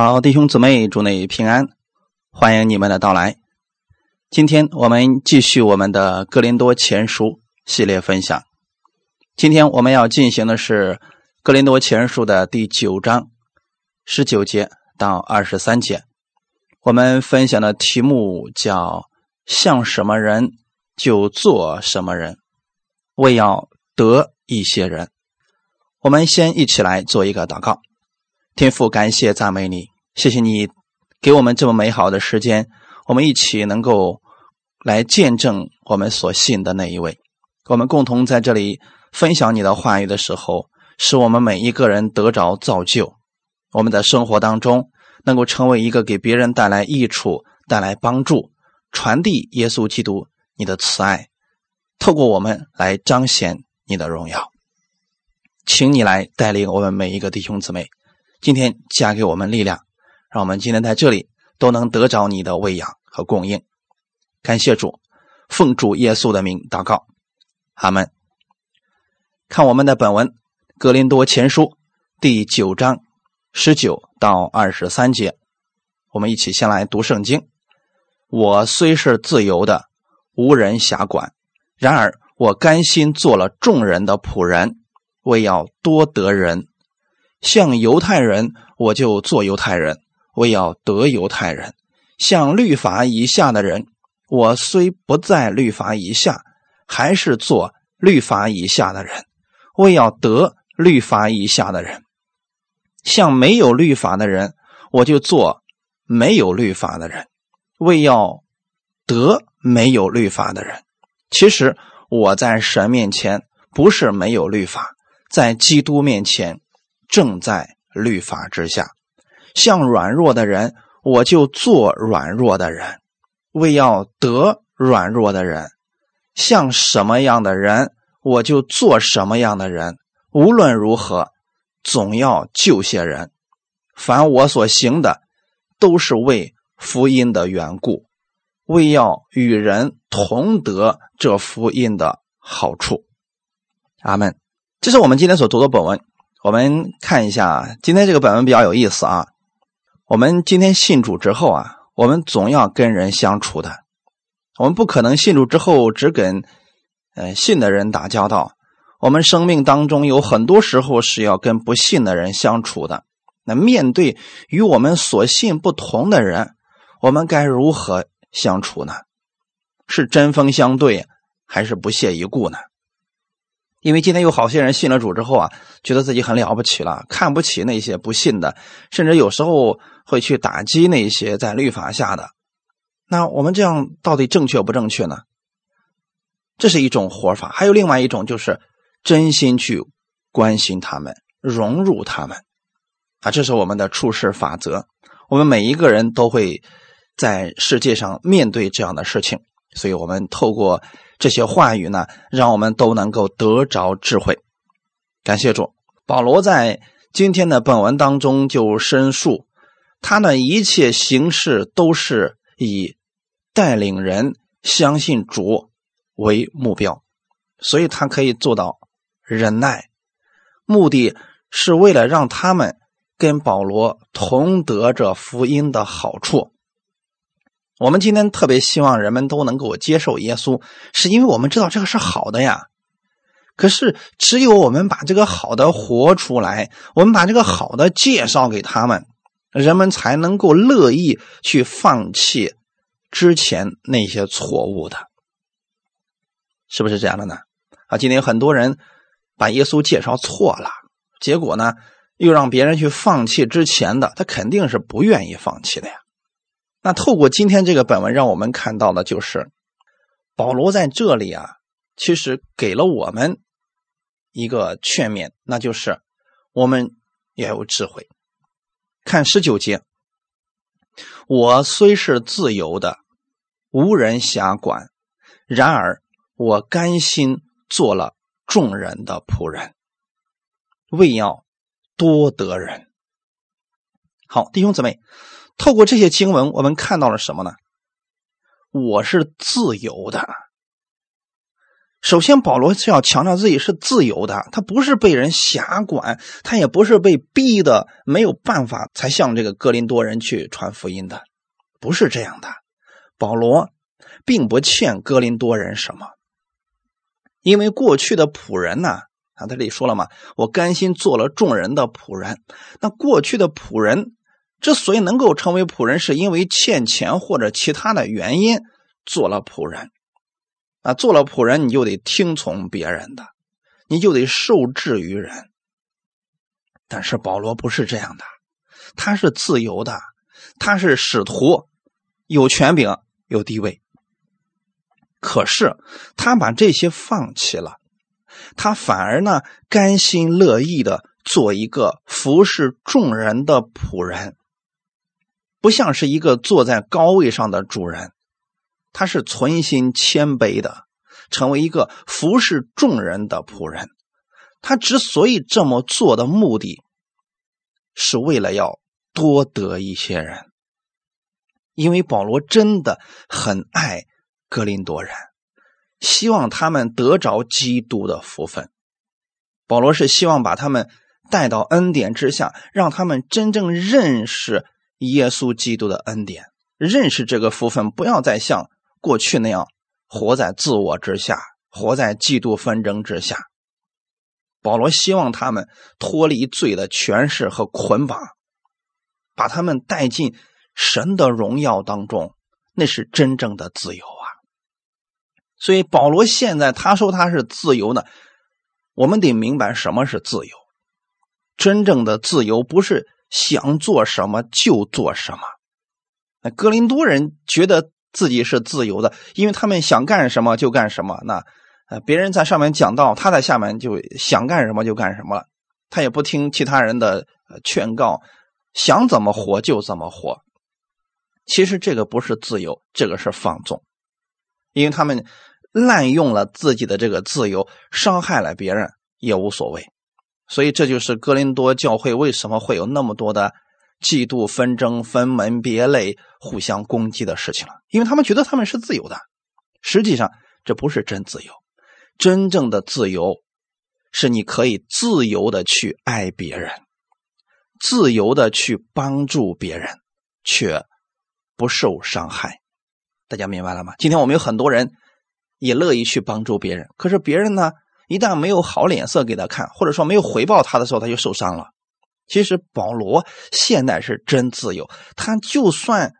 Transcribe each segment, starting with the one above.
好，弟兄姊妹，祝你平安，欢迎你们的到来。今天我们继续我们的《哥林多前书》系列分享。今天我们要进行的是《哥林多前书》的第九章十九节到二十三节。我们分享的题目叫“像什么人就做什么人”，为要得一些人。我们先一起来做一个祷告。天父，感谢赞美你，谢谢你给我们这么美好的时间，我们一起能够来见证我们所信的那一位。我们共同在这里分享你的话语的时候，使我们每一个人得着造就，我们的生活当中能够成为一个给别人带来益处、带来帮助、传递耶稣基督你的慈爱，透过我们来彰显你的荣耀。请你来带领我们每一个弟兄姊妹，今天加给我们力量，让我们今天在这里都能得着你的喂养和供应。感谢主，奉主耶稣的名祷告，阿门。看我们的本文《格林多前书》第九章十九到二十三节，我们一起先来读圣经。我虽是自由的，无人辖管，然而我甘心做了众人的仆人。为要多得人，像犹太人，我就做犹太人；为要得犹太人，像律法以下的人，我虽不在律法以下，还是做律法以下的人；为要得律法以下的人，像没有律法的人，我就做没有律法的人；为要得没有律法的人。其实我在神面前不是没有律法。在基督面前，正在律法之下，像软弱的人，我就做软弱的人；为要得软弱的人，像什么样的人，我就做什么样的人。无论如何，总要救些人。凡我所行的，都是为福音的缘故，为要与人同得这福音的好处。阿门。这是我们今天所读的本文。我们看一下，今天这个本文比较有意思啊。我们今天信主之后啊，我们总要跟人相处的。我们不可能信主之后只跟呃信的人打交道。我们生命当中有很多时候是要跟不信的人相处的。那面对与我们所信不同的人，我们该如何相处呢？是针锋相对，还是不屑一顾呢？因为今天有好些人信了主之后啊，觉得自己很了不起了，看不起那些不信的，甚至有时候会去打击那些在律法下的。那我们这样到底正确不正确呢？这是一种活法，还有另外一种就是真心去关心他们，融入他们啊，这是我们的处事法则。我们每一个人都会在世界上面对这样的事情，所以我们透过。这些话语呢，让我们都能够得着智慧。感谢主，保罗在今天的本文当中就申述，他的一切行事都是以带领人相信主为目标，所以他可以做到忍耐，目的是为了让他们跟保罗同得着福音的好处。我们今天特别希望人们都能够接受耶稣，是因为我们知道这个是好的呀。可是，只有我们把这个好的活出来，我们把这个好的介绍给他们，人们才能够乐意去放弃之前那些错误的，是不是这样的呢？啊，今天很多人把耶稣介绍错了，结果呢，又让别人去放弃之前的，他肯定是不愿意放弃的呀。那透过今天这个本文，让我们看到的就是保罗在这里啊，其实给了我们一个劝勉，那就是我们要有智慧。看十九节，我虽是自由的，无人辖管，然而我甘心做了众人的仆人，为要多得人。好，弟兄姊妹。透过这些经文，我们看到了什么呢？我是自由的，首先，保罗是要强调自己是自由的，他不是被人辖管，他也不是被逼的没有办法才向这个哥林多人去传福音的，不是这样的。保罗并不欠哥林多人什么，因为过去的仆人呢，啊，他这里说了嘛，我甘心做了众人的仆人。那过去的仆人之所以能够成为仆人，是因为欠钱或者其他的原因做了仆人。啊，做了仆人，你就得听从别人的，你就得受制于人。但是保罗不是这样的，他是自由的，他是使徒，有权柄，有地位。可是他把这些放弃了，他反而呢甘心乐意的做一个服侍众人的仆人，不像是一个坐在高位上的主人。他是存心谦卑的，成为一个服侍众人的仆人。他之所以这么做的目的，是为了要多得一些人。因为保罗真的很爱格林多人，希望他们得着基督的福分。保罗是希望把他们带到恩典之下，让他们真正认识耶稣基督的恩典，认识这个福分，不要再像。过去那样活在自我之下，活在嫉妒纷争之下。保罗希望他们脱离罪的权势和捆绑，把他们带进神的荣耀当中，那是真正的自由啊！所以保罗现在他说他是自由的，我们得明白什么是自由。真正的自由不是想做什么就做什么。那哥林多人觉得。自己是自由的，因为他们想干什么就干什么。那，呃，别人在上面讲道，他在下面就想干什么就干什么了。他也不听其他人的劝告，想怎么活就怎么活。其实这个不是自由，这个是放纵，因为他们滥用了自己的这个自由，伤害了别人也无所谓。所以这就是哥林多教会为什么会有那么多的。嫉妒、纷争、分门别类、互相攻击的事情了，因为他们觉得他们是自由的，实际上这不是真自由。真正的自由是你可以自由的去爱别人，自由的去帮助别人，却不受伤害。大家明白了吗？今天我们有很多人也乐意去帮助别人，可是别人呢，一旦没有好脸色给他看，或者说没有回报他的时候，他就受伤了。其实保罗现在是真自由，他就算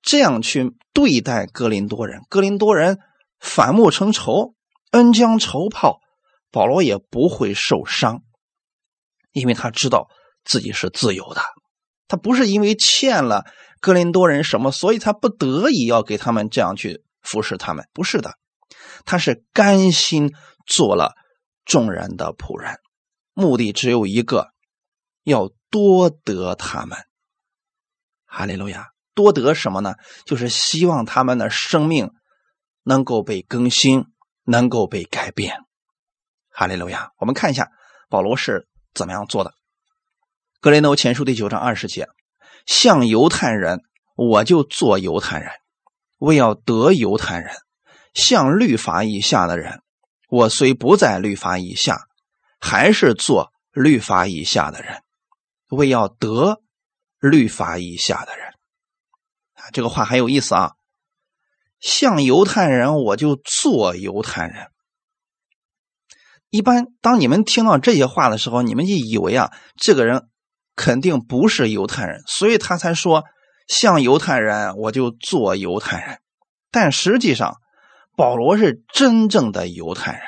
这样去对待格林多人，格林多人反目成仇，恩将仇报，保罗也不会受伤，因为他知道自己是自由的，他不是因为欠了格林多人什么，所以他不得已要给他们这样去服侍他们，不是的，他是甘心做了众人的仆人，目的只有一个。要多得他们，哈利路亚！多得什么呢？就是希望他们的生命能够被更新，能够被改变。哈利路亚！我们看一下保罗是怎么样做的。《格雷诺前书》第九章二十节：像犹太人，我就做犹太人，为要得犹太人；像律法以下的人，我虽不在律法以下，还是做律法以下的人。为要得律法以下的人啊，这个话很有意思啊。像犹太人，我就做犹太人。一般当你们听到这些话的时候，你们就以为啊，这个人肯定不是犹太人，所以他才说像犹太人，我就做犹太人。但实际上，保罗是真正的犹太人，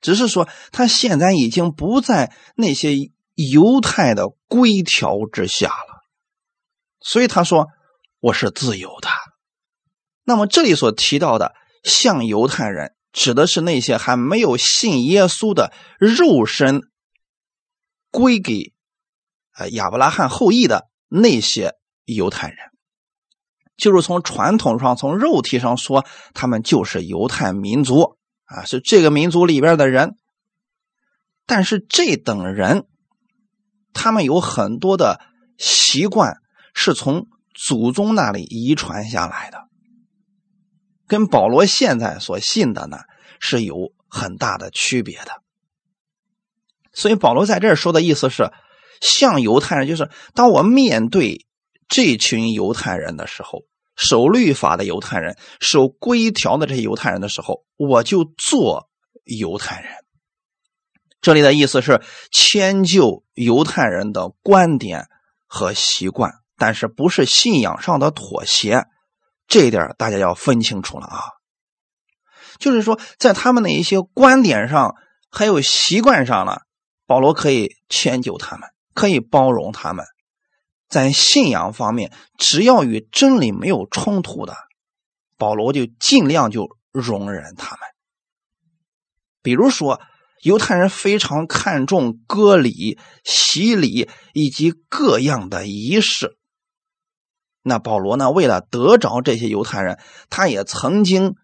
只是说他现在已经不在那些。犹太的规条之下了，所以他说我是自由的。那么这里所提到的像犹太人，指的是那些还没有信耶稣的肉身归给呃亚伯拉罕后裔的那些犹太人，就是从传统上、从肉体上说，他们就是犹太民族啊，是这个民族里边的人。但是这等人。他们有很多的习惯是从祖宗那里遗传下来的，跟保罗现在所信的呢是有很大的区别的。所以保罗在这儿说的意思是，像犹太人，就是当我面对这群犹太人的时候，守律法的犹太人、守规条的这些犹太人的时候，我就做犹太人。这里的意思是迁就犹太人的观点和习惯，但是不是信仰上的妥协，这一点大家要分清楚了啊。就是说，在他们的一些观点上，还有习惯上呢，保罗可以迁就他们，可以包容他们。在信仰方面，只要与真理没有冲突的，保罗就尽量就容忍他们。比如说。犹太人非常看重割礼、洗礼以及各样的仪式。那保罗呢？为了得着这些犹太人，他也曾经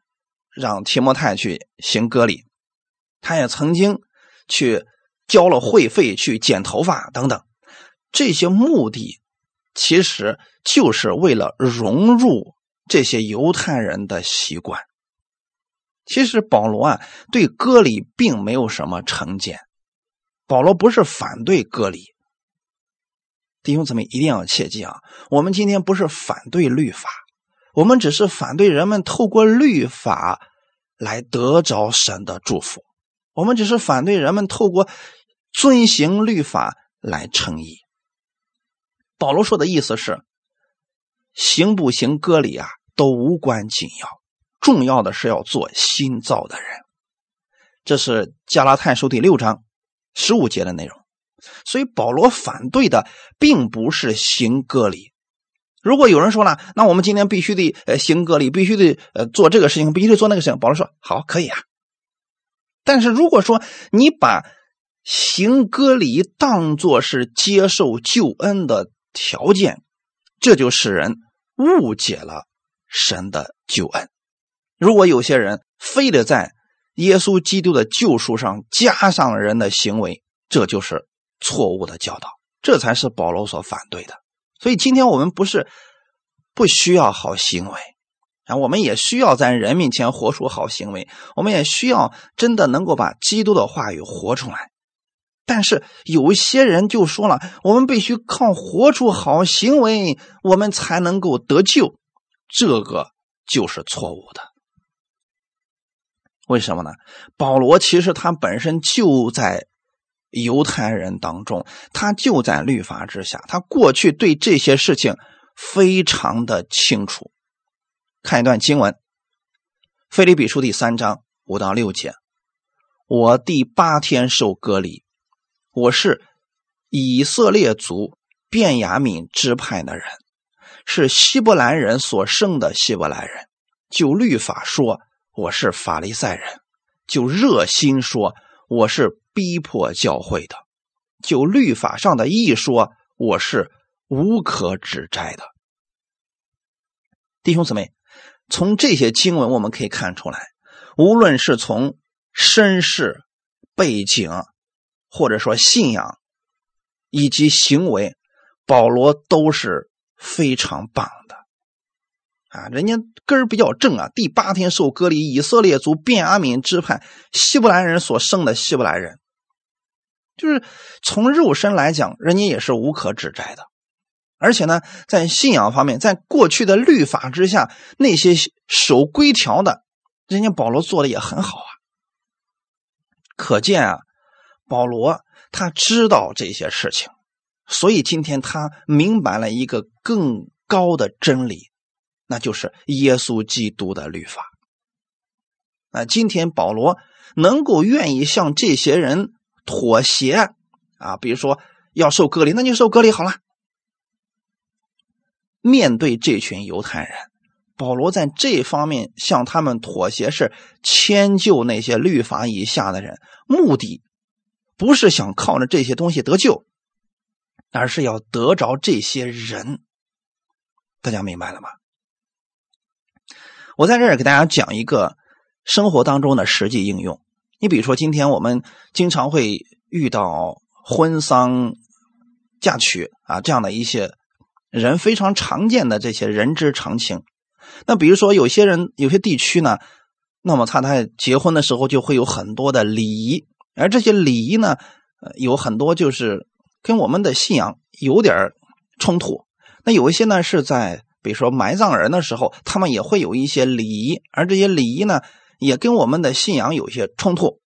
让提摩太去行割礼，他也曾经去交了会费去剪头发等等。这些目的其实就是为了融入这些犹太人的习惯。其实保罗啊，对割礼并没有什么成见。保罗不是反对割礼，弟兄姊妹一定要切记啊！我们今天不是反对律法，我们只是反对人们透过律法来得着神的祝福。我们只是反对人们透过遵行律法来称义。保罗说的意思是，行不行割礼啊，都无关紧要。重要的是要做新造的人，这是加拉太书第六章十五节的内容。所以保罗反对的并不是行割礼。如果有人说了，那我们今天必须得呃行割礼，必须得呃做这个事情，必须得做那个事情。保罗说好，可以啊。但是如果说你把行割礼当做是接受救恩的条件，这就使人误解了神的救恩。如果有些人非得在耶稣基督的救赎上加上人的行为，这就是错误的教导，这才是保罗所反对的。所以今天我们不是不需要好行为啊，我们也需要在人面前活出好行为，我们也需要真的能够把基督的话语活出来。但是有些人就说了，我们必须靠活出好行为，我们才能够得救，这个就是错误的。为什么呢？保罗其实他本身就在犹太人当中，他就在律法之下，他过去对这些事情非常的清楚。看一段经文，《腓立比书》第三章五到六节：我第八天受隔离，我是以色列族便雅悯支派的人，是希伯来人所生的希伯来人。就律法说。我是法利赛人，就热心说我是逼迫教会的；就律法上的义说我是无可指摘的。弟兄姊妹，从这些经文我们可以看出来，无论是从身世背景，或者说信仰以及行为，保罗都是非常棒的。啊，人家根儿比较正啊！第八天受割礼，以色列族便雅悯支派希伯来人所生的希伯来人，就是从肉身来讲，人家也是无可指摘的。而且呢，在信仰方面，在过去的律法之下，那些守规条的，人家保罗做的也很好啊。可见啊，保罗他知道这些事情，所以今天他明白了一个更高的真理。那就是耶稣基督的律法。那今天保罗能够愿意向这些人妥协啊，比如说要受隔离，那就受隔离好了。面对这群犹太人，保罗在这方面向他们妥协，是迁就那些律法以下的人，目的不是想靠着这些东西得救，而是要得着这些人。大家明白了吗？我在这儿给大家讲一个生活当中的实际应用。你比如说，今天我们经常会遇到婚丧嫁娶啊这样的一些人非常常见的这些人之常情。那比如说有些人、有些地区呢，那么他在结婚的时候就会有很多的礼仪，而这些礼仪呢，有很多就是跟我们的信仰有点冲突。那有一些呢是在，比如说埋葬人的时候，他们也会有一些礼仪，而这些礼仪呢，也跟我们的信仰有些冲突。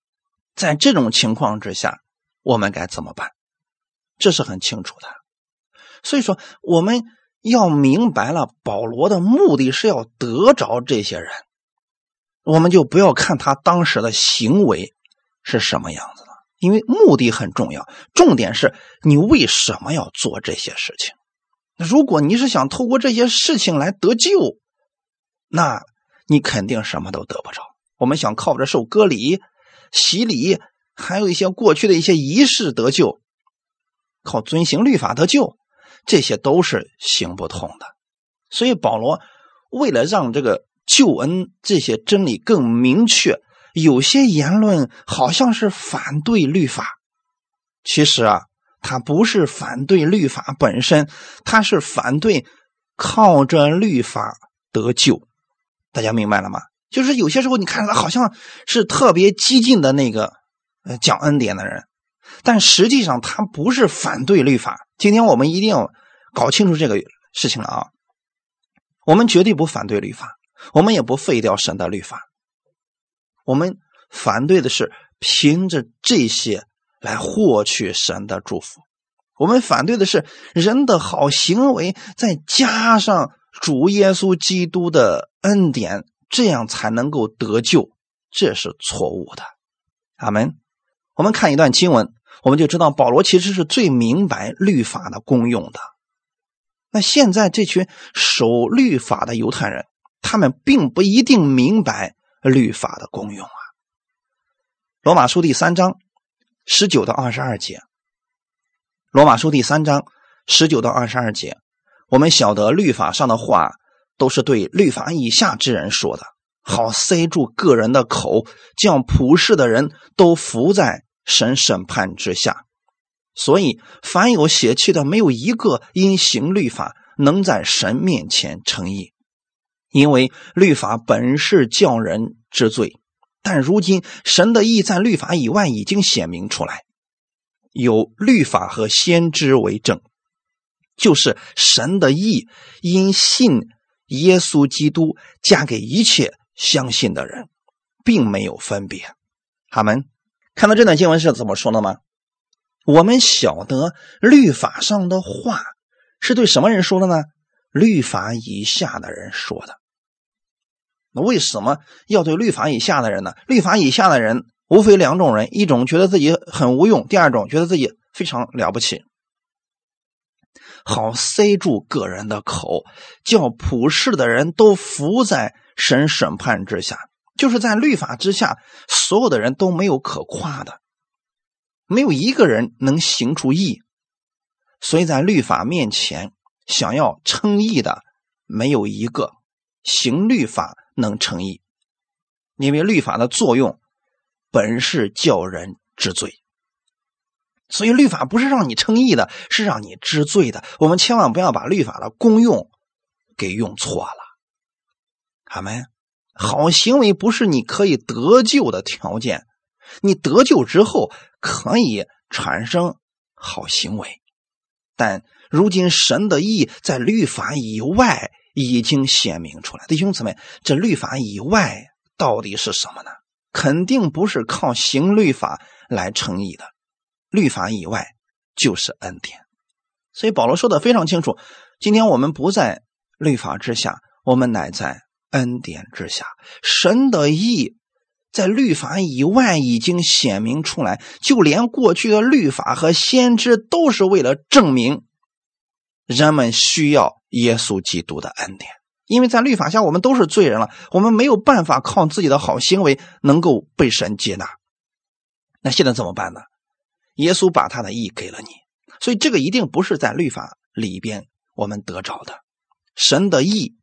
在这种情况之下，我们该怎么办？这是很清楚的。所以说，我们要明白了，保罗的目的是要得着这些人，我们就不要看他当时的行为是什么样子的，因为目的很重要。重点是你为什么要做这些事情。如果你是想透过这些事情来得救，那你肯定什么都得不着。我们想靠着受割礼、洗礼，还有一些过去的一些仪式得救，靠遵行律法得救，这些都是行不通的。所以保罗为了让这个救恩这些真理更明确，有些言论好像是反对律法，其实啊。他不是反对律法本身，他是反对靠着律法得救。大家明白了吗？就是有些时候你看他好像是特别激进的那个呃讲恩典的人，但实际上他不是反对律法。今天我们一定要搞清楚这个事情了啊！我们绝对不反对律法，我们也不废掉神的律法。我们反对的是凭着这些。来获取神的祝福，我们反对的是人的好行为，再加上主耶稣基督的恩典，这样才能够得救，这是错误的。阿门。我们看一段经文，我们就知道保罗其实是最明白律法的功用的。那现在这群守律法的犹太人，他们并不一定明白律法的功用啊。罗马书第三章。十九到二十二节，《罗马书》第三章十九到二十二节，我们晓得律法上的话都是对律法以下之人说的，好塞住个人的口，将普世的人都伏在神审判之下。所以，凡有血气的，没有一个因行律法能在神面前称义，因为律法本是叫人之罪。但如今，神的意在律法以外已经显明出来，有律法和先知为证，就是神的意因信耶稣基督加给一切相信的人，并没有分别。他们看到这段经文是怎么说的吗？我们晓得律法上的话是对什么人说的呢？律法以下的人说的。那为什么要对律法以下的人呢？律法以下的人无非两种人：一种觉得自己很无用；第二种觉得自己非常了不起，好塞住个人的口，叫普世的人都伏在神审判之下。就是在律法之下，所有的人都没有可夸的，没有一个人能行出义。所以在律法面前，想要称义的没有一个行律法。能成义，因为律法的作用本是叫人知罪，所以律法不是让你称义的，是让你知罪的。我们千万不要把律法的功用给用错了。阿门。好行为不是你可以得救的条件，你得救之后可以产生好行为，但如今神的义在律法以外。已经显明出来，弟兄姊妹，这律法以外到底是什么呢？肯定不是靠行律法来成义的，律法以外就是恩典。所以保罗说的非常清楚：今天我们不在律法之下，我们乃在恩典之下。神的义在律法以外已经显明出来，就连过去的律法和先知都是为了证明。人们需要耶稣基督的恩典，因为在律法下我们都是罪人了，我们没有办法靠自己的好行为能够被神接纳。那现在怎么办呢？耶稣把他的意给了你，所以这个一定不是在律法里边我们得着的。神的意，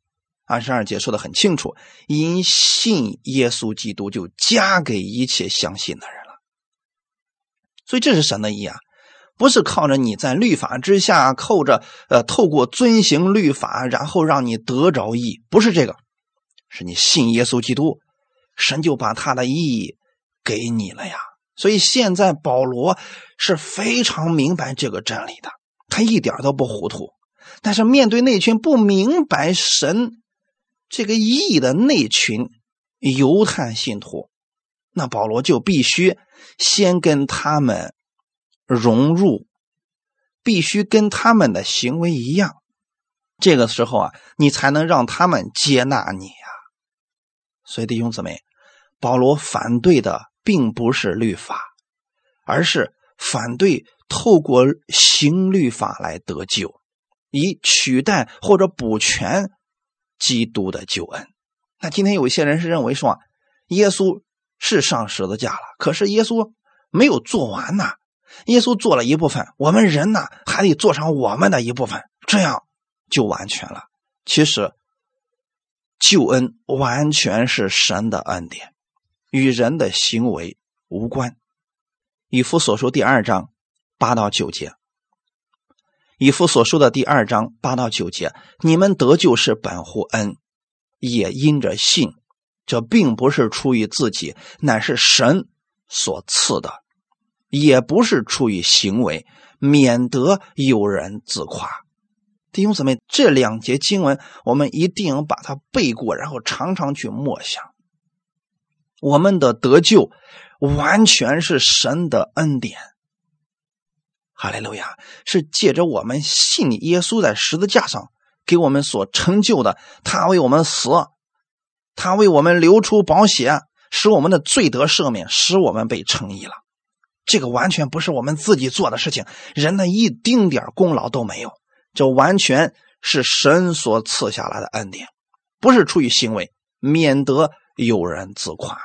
二十二节说的很清楚，因信耶稣基督就加给一切相信的人了。所以这是神的意啊。不是靠着你在律法之下，靠着呃，透过遵行律法，然后让你得着义，不是这个，是你信耶稣基督，神就把他的义给你了呀。所以现在保罗是非常明白这个真理的，他一点都不糊涂。但是面对那群不明白神这个意义的那群犹太信徒，那保罗就必须先跟他们融入，必须跟他们的行为一样。这个时候啊，你才能让他们接纳你呀。所以弟兄姊妹，保罗反对的。并不是律法，而是反对透过行律法来得救，以取代或者补全基督的救恩。那今天有一些人是认为说，耶稣是上十字架了，可是耶稣没有做完呐。耶稣做了一部分，我们人呢还得做上我们的一部分，这样就完全了。其实，救恩完全是神的恩典。与人的行为无关。以弗所书第二章八到九节，以弗所书的第二章八到九节，你们得救是本乎恩，也因着信。这并不是出于自己，乃是神所赐的；也不是出于行为，免得有人自夸。弟兄姊妹，这两节经文我们一定要把它背过，然后常常去默想。我们的得救完全是神的恩典，哈利路亚！是借着我们信耶稣在十字架上给我们所成就的，他为我们死，他为我们流出宝血，使我们的罪得赦免，使我们被称义了。这个完全不是我们自己做的事情，人的一丁点功劳都没有，这完全是神所赐下来的恩典，不是出于行为，免得有人自夸。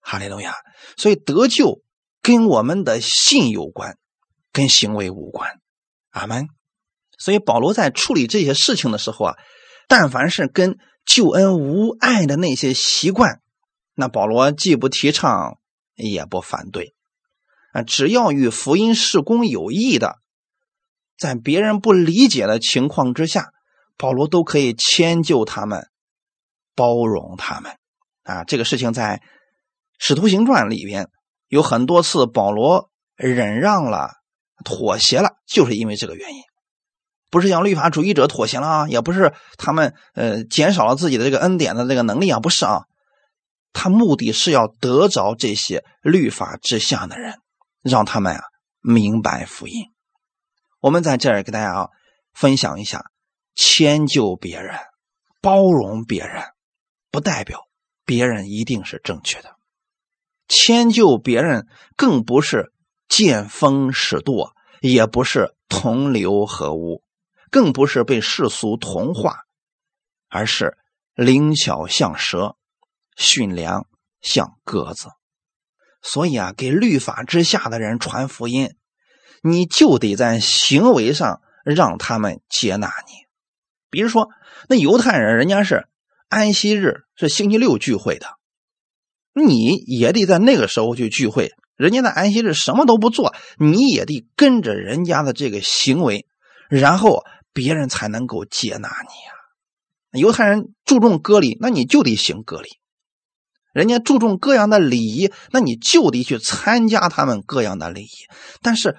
哈利路亚！所以得救跟我们的信有关，跟行为无关。阿门。所以保罗在处理这些事情的时候啊，但凡是跟救恩无碍的那些习惯，那保罗既不提倡，也不反对。啊，只要与福音事工有益的，在别人不理解的情况之下，保罗都可以迁就他们，包容他们。啊，这个事情在。使徒行传里边有很多次保罗忍让了、妥协了，就是因为这个原因，不是向律法主义者妥协了啊，也不是他们呃减少了自己的这个恩典的这个能力啊，不是啊，他目的是要得着这些律法之下的人，让他们啊明白福音。我们在这儿给大家啊分享一下，迁就别人、包容别人，不代表别人一定是正确的。迁就别人，更不是见风使舵，也不是同流合污，更不是被世俗同化，而是灵巧像蛇，驯良像鸽子。所以啊，给律法之下的人传福音，你就得在行为上让他们接纳你。比如说，那犹太人，人家是安息日是星期六聚会的。你也得在那个时候去聚会，人家的安息日什么都不做，你也得跟着人家的这个行为，然后别人才能够接纳你啊。犹太人注重割礼，那你就得行割礼；人家注重各样的礼仪，那你就得去参加他们各样的礼仪。但是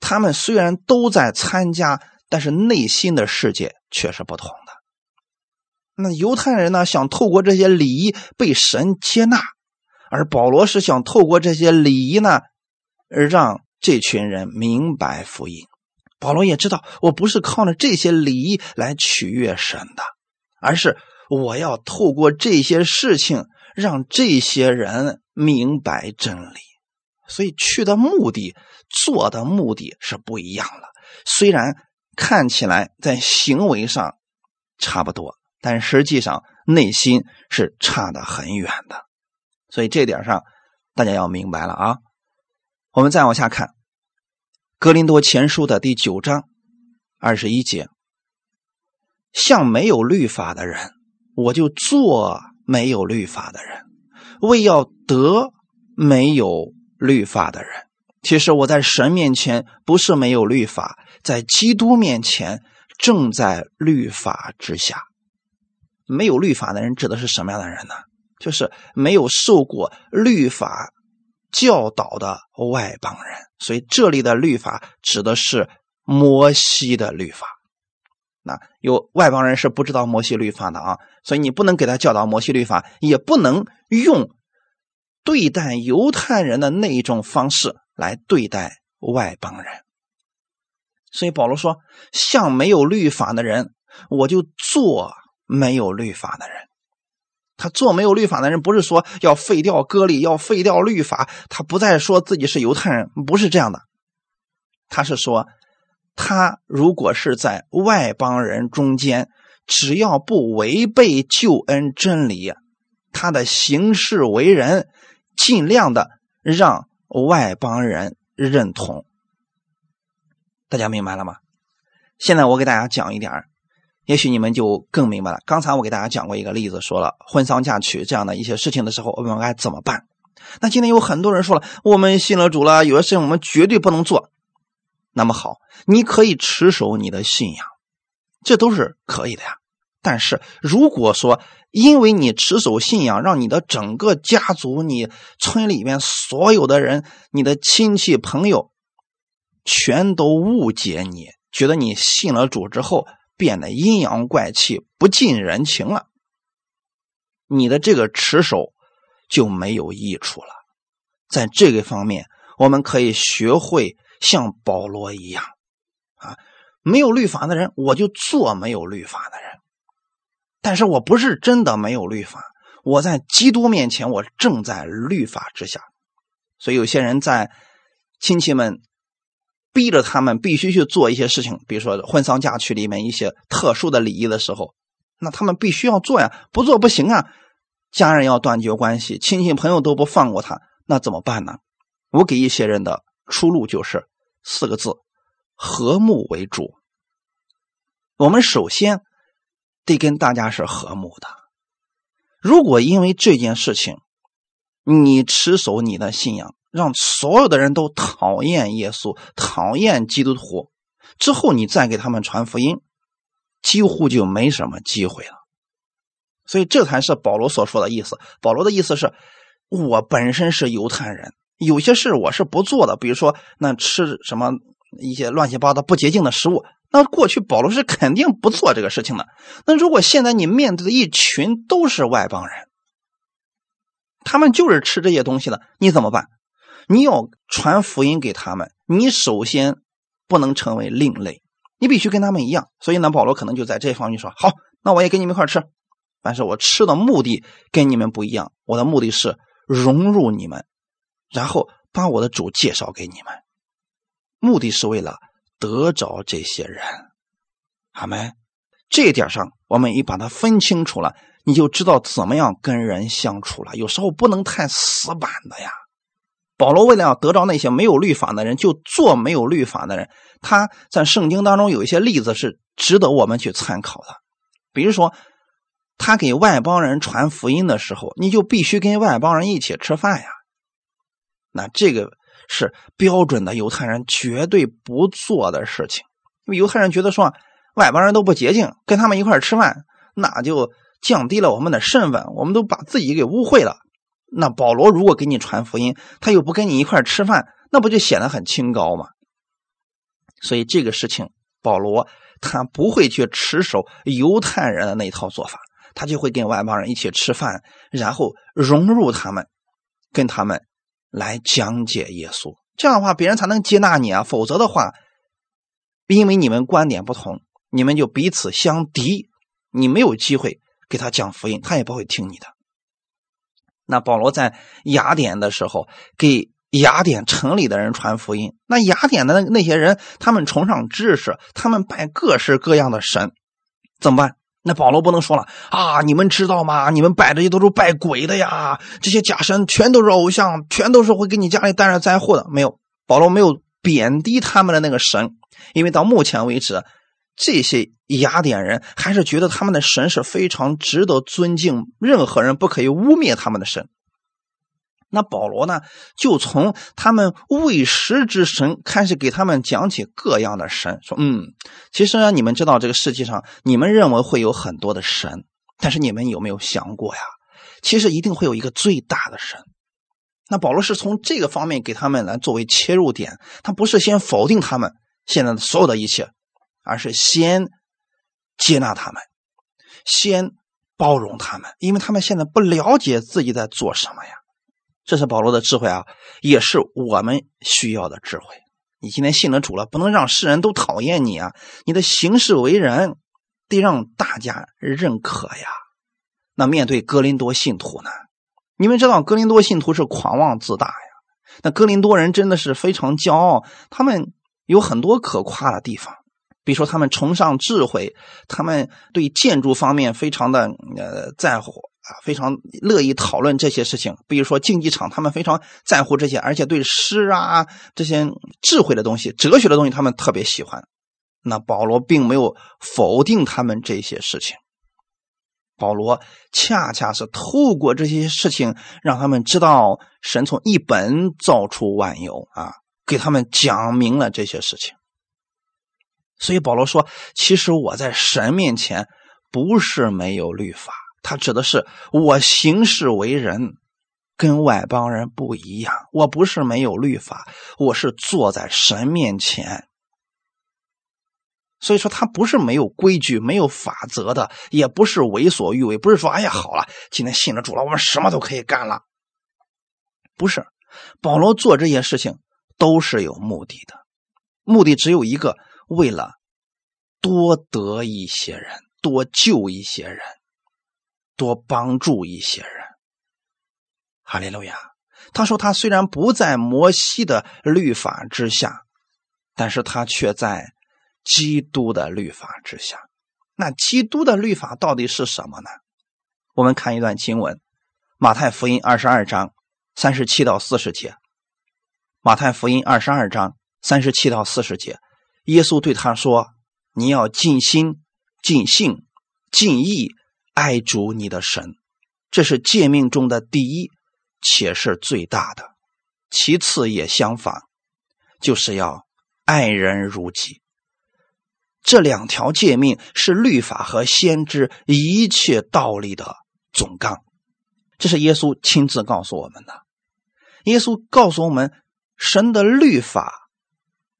他们虽然都在参加，但是内心的世界却是不同的。那犹太人呢，想透过这些礼仪被神接纳。而保罗是想透过这些礼仪呢，而让这群人明白福音。保罗也知道，我不是靠着这些礼仪来取悦神的，而是我要透过这些事情让这些人明白真理。所以去的目的、做的目的是不一样的。虽然看起来在行为上差不多，但实际上内心是差得很远的。所以这点上，大家要明白了啊！我们再往下看，《格林多前书》的第九章二十一节：“像没有律法的人，我就做没有律法的人，为要得没有律法的人。其实我在神面前不是没有律法，在基督面前正在律法之下。”没有律法的人指的是什么样的人呢？就是没有受过律法教导的外邦人。所以这里的律法指的是摩西的律法。那有外邦人是不知道摩西律法的啊，所以你不能给他教导摩西律法，也不能用对待犹太人的那一种方式来对待外邦人。所以保罗说：“像没有律法的人，我就做没有律法的人。”他做没有律法的人，不是说要废掉割礼，要废掉律法，他不再说自己是犹太人，不是这样的。他是说，他如果是在外邦人中间，只要不违背救恩真理，他的行事为人，尽量的让外邦人认同。大家明白了吗？现在我给大家讲一点也许你们就更明白了。刚才我给大家讲过一个例子，说了婚丧嫁娶这样的一些事情的时候，我们该怎么办？那今天有很多人说了，我们信了主了，有些事情我们绝对不能做。那么好，你可以持守你的信仰，这都是可以的呀。但是如果说因为你持守信仰，让你的整个家族、你村里面所有的人、你的亲戚朋友，全都误解你，觉得你信了主之后变得阴阳怪气、不近人情了。你的这个持守就没有益处了。在这个方面，我们可以学会像保罗一样，啊，没有律法的人，我就做没有律法的人。但是我不是真的没有律法，我在基督面前，我正在律法之下。所以有些人在亲戚们。逼着他们必须去做一些事情，比如说婚丧嫁娶里面一些特殊的礼仪的时候，那他们必须要做呀，不做不行啊。家人要断绝关系，亲戚朋友都不放过他，那怎么办呢？我给一些人的出路就是四个字：和睦为主。我们首先得跟大家是和睦的。如果因为这件事情，你持守你的信仰。让所有的人都讨厌耶稣，讨厌基督徒，之后你再给他们传福音，几乎就没什么机会了。所以这才是保罗所说的意思。保罗的意思是，我本身是犹太人，有些事我是不做的，比如说那吃什么一些乱七八糟不洁净的食物，那过去保罗是肯定不做这个事情的。那如果现在你面对的一群都是外邦人，他们就是吃这些东西的，你怎么办？你要传福音给他们，你首先不能成为另类，你必须跟他们一样。所以呢，保罗可能就在这方面说：“好，那我也跟你们一块吃，但是我吃的目的跟你们不一样。我的目的是融入你们，然后把我的主介绍给你们，目的是为了得着这些人。阿门。这一点上，我们一把它分清楚了，你就知道怎么样跟人相处了。有时候不能太死板的呀。”保罗为了要得着那些没有律法的人，就做没有律法的人。他在圣经当中有一些例子是值得我们去参考的。比如说，他给外邦人传福音的时候，你就必须跟外邦人一起吃饭呀。那这个是标准的犹太人绝对不做的事情，因为犹太人觉得说外邦人都不洁净，跟他们一块吃饭，那就降低了我们的身份，我们都把自己给污秽了。那保罗如果给你传福音，他又不跟你一块吃饭，那不就显得很清高吗？所以这个事情，保罗他不会去持守犹太人的那套做法，他就会跟外邦人一起吃饭，然后融入他们，跟他们来讲解耶稣。这样的话，别人才能接纳你啊！否则的话，因为你们观点不同，你们就彼此相敌，你没有机会给他讲福音，他也不会听你的。那保罗在雅典的时候，给雅典城里的人传福音。那雅典的那那些人，他们崇尚知识，他们拜各式各样的神，怎么办？那保罗不能说了啊！你们知道吗？你们拜这些都是拜鬼的呀！这些假神全都是偶像，全都是会给你家里带来灾祸的。没有，保罗没有贬低他们的那个神，因为到目前为止。这些雅典人还是觉得他们的神是非常值得尊敬，任何人不可以污蔑他们的神。那保罗呢，就从他们未识之神开始给他们讲起各样的神，说：“嗯，其实呢，你们知道这个世界上，你们认为会有很多的神，但是你们有没有想过呀？其实一定会有一个最大的神。那保罗是从这个方面给他们来作为切入点，他不是先否定他们现在的所有的一切，而是先接纳他们，先包容他们，因为他们现在不了解自己在做什么呀。这是保罗的智慧啊，也是我们需要的智慧。你今天信了主了，不能让世人都讨厌你啊！你的行事为人得让大家认可呀。那面对哥林多信徒呢？你们知道哥林多信徒是狂妄自大呀？那哥林多人真的是非常骄傲，他们有很多可夸的地方，比如说他们崇尚智慧，他们对建筑方面非常的呃在乎。啊，非常乐意讨论这些事情，比如说竞技场，他们非常在乎这些，而且对诗啊这些智慧的东西、哲学的东西，他们特别喜欢。那保罗并没有否定他们这些事情，保罗恰恰是透过这些事情，让他们知道神从一本造出万有啊，给他们讲明了这些事情。所以保罗说：“其实我在神面前不是没有律法。”他指的是我行事为人跟外邦人不一样，我不是没有律法，我是坐在神面前。所以说他不是没有规矩、没有法则的，也不是为所欲为，不是说哎呀好了，今天信了主了，我们什么都可以干了。不是，保罗做这些事情都是有目的的，目的只有一个，为了多得一些人，多救一些人。多帮助一些人，哈利路亚。他说：“他虽然不在摩西的律法之下，但是他却在基督的律法之下。那基督的律法到底是什么呢？我们看一段经文，《马太福音》二十二章三十七到四十节。《马太福音》二十二章三十七到四十节，耶稣对他说：‘你要尽心、尽性、尽意。’”爱主你的神，这是诫命中的第一，且是最大的。其次也相反，就是要爱人如己。这两条诫命是律法和先知一切道理的总纲。这是耶稣亲自告诉我们的。耶稣告诉我们，神的律法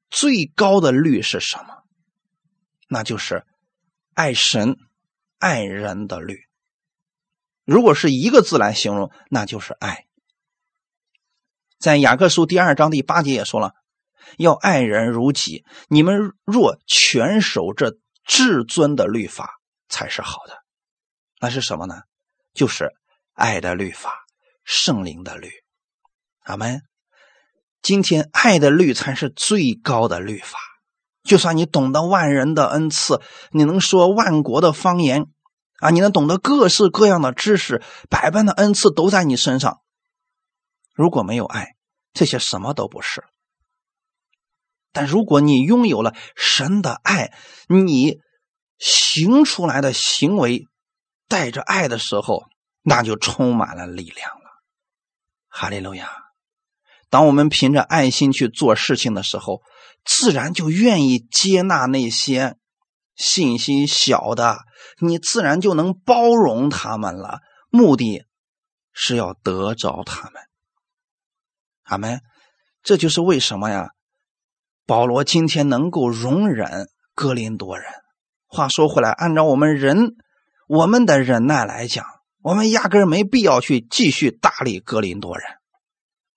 最高的律是什么？那就是爱神。爱人的律，如果是一个字来形容，那就是爱。在雅各书第二章第八节也说了，要爱人如己。你们若全守这至尊的律法，才是好的。那是什么呢？就是爱的律法，圣灵的律。阿门。今天爱的律才是最高的律法。就算你懂得万人的恩赐，你能说万国的方言，啊，你能懂得各式各样的知识，百般的恩赐都在你身上。如果没有爱，这些什么都不是。但如果你拥有了神的爱，你行出来的行为带着爱的时候，那就充满了力量了。哈利路亚！当我们凭着爱心去做事情的时候。自然就愿意接纳那些信心小的，你自然就能包容他们了。目的是要得着他们。阿门。这就是为什么呀？保罗今天能够容忍格林多人。话说回来，按照我们人我们的忍耐来讲，我们压根没必要去继续搭理格林多人，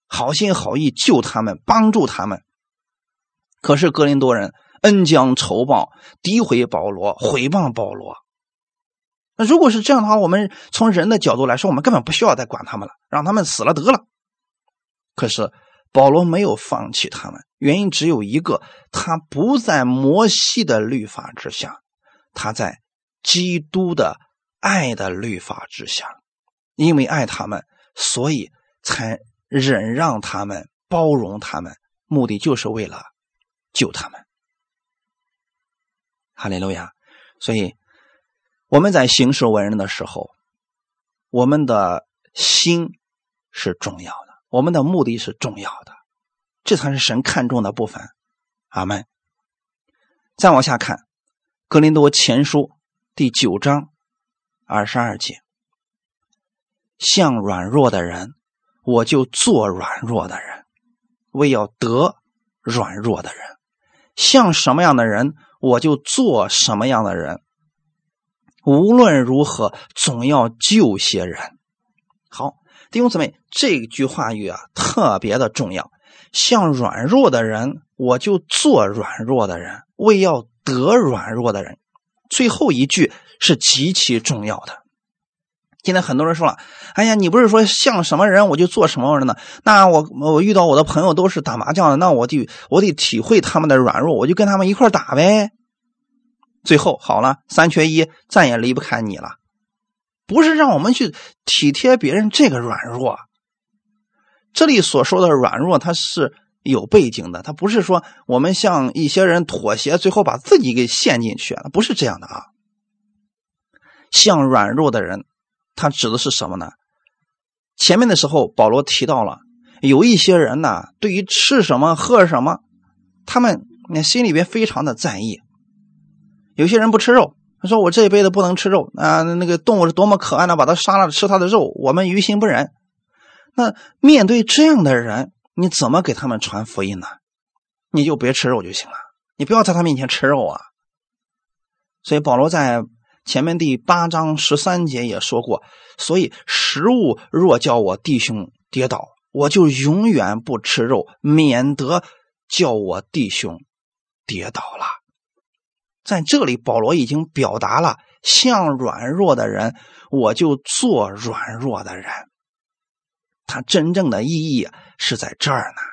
好心好意救他们，帮助他们。可是格林多人恩将仇报，诋毁保罗，毁谤保罗。那如果是这样的话，我们从人的角度来说，我们根本不需要再管他们了，让他们死了得了。可是保罗没有放弃他们，原因只有一个：他不在摩西的律法之下，他在基督的爱的律法之下。因为爱他们，所以才忍让他们，包容他们，目的就是为了。救他们，哈利路亚！所以我们在行事为人的时候，我们的心是重要的，我们的目的是重要的，这才是神看重的部分。阿门。再往下看，《格林多前书》第九章二十二节。像软弱的人，我就做软弱的人，为要得软弱的人；像什么样的人，我就做什么样的人。无论如何，总要救些人。好，弟兄姊妹，这句话语啊，特别的重要。像软弱的人，我就做软弱的人，为要得软弱的人。最后一句是极其重要的。现在很多人说了：“哎呀，你不是说像什么人我就做什么人呢？那我我遇到我的朋友都是打麻将的，那我得我得体会他们的软弱，我就跟他们一块打呗。”最后好了，三缺一，再也离不开你了。不是让我们去体贴别人这个软弱，这里所说的软弱，它是有背景的，它不是说我们向一些人妥协，最后把自己给陷进去了，不是这样的啊。像软弱的人。他指的是什么呢？前面的时候，保罗提到了有一些人呢，对于吃什么喝什么，他们那心里边非常的在意。有些人不吃肉，他说我这一辈子不能吃肉啊，那个动物是多么可爱呢，把它杀了吃它的肉，我们于心不忍。那面对这样的人，你怎么给他们传福音呢？你就别吃肉就行了，你不要在他面前吃肉啊。所以保罗在。前面第八章十三节也说过，所以食物若叫我弟兄跌倒，我就永远不吃肉，免得叫我弟兄跌倒了。在这里，保罗已经表达了，像软弱的人，我就做软弱的人。他真正的意义是在这儿呢。